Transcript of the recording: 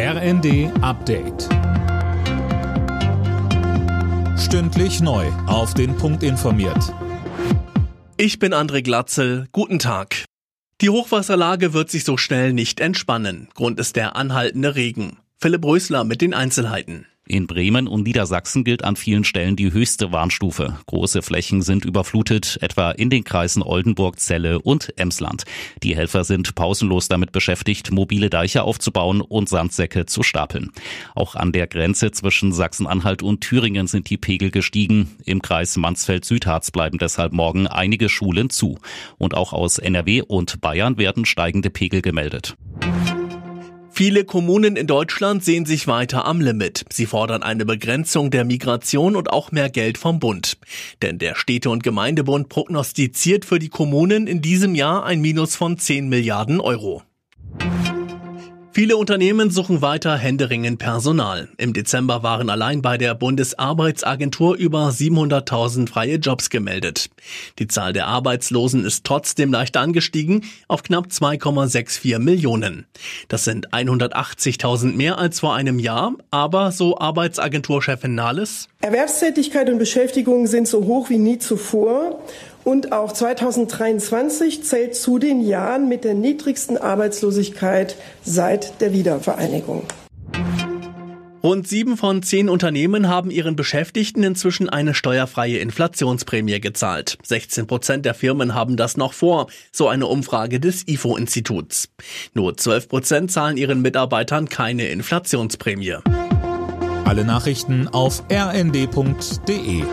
RND Update. Stündlich neu. Auf den Punkt informiert. Ich bin André Glatzel. Guten Tag. Die Hochwasserlage wird sich so schnell nicht entspannen. Grund ist der anhaltende Regen. Philipp Rösler mit den Einzelheiten. In Bremen und Niedersachsen gilt an vielen Stellen die höchste Warnstufe. Große Flächen sind überflutet, etwa in den Kreisen Oldenburg, Celle und Emsland. Die Helfer sind pausenlos damit beschäftigt, mobile Deiche aufzubauen und Sandsäcke zu stapeln. Auch an der Grenze zwischen Sachsen-Anhalt und Thüringen sind die Pegel gestiegen. Im Kreis Mansfeld-Südharz bleiben deshalb morgen einige Schulen zu. Und auch aus NRW und Bayern werden steigende Pegel gemeldet. Viele Kommunen in Deutschland sehen sich weiter am Limit. Sie fordern eine Begrenzung der Migration und auch mehr Geld vom Bund. Denn der Städte- und Gemeindebund prognostiziert für die Kommunen in diesem Jahr ein Minus von 10 Milliarden Euro. Viele Unternehmen suchen weiter händeringend Personal. Im Dezember waren allein bei der Bundesarbeitsagentur über 700.000 freie Jobs gemeldet. Die Zahl der Arbeitslosen ist trotzdem leicht angestiegen auf knapp 2,64 Millionen. Das sind 180.000 mehr als vor einem Jahr, aber so Arbeitsagenturchefin Nahles. Erwerbstätigkeit und Beschäftigung sind so hoch wie nie zuvor. Und auch 2023 zählt zu den Jahren mit der niedrigsten Arbeitslosigkeit seit der Wiedervereinigung. Rund sieben von zehn Unternehmen haben ihren Beschäftigten inzwischen eine steuerfreie Inflationsprämie gezahlt. 16 Prozent der Firmen haben das noch vor, so eine Umfrage des IFO-Instituts. Nur 12 Prozent zahlen ihren Mitarbeitern keine Inflationsprämie. Alle Nachrichten auf rnd.de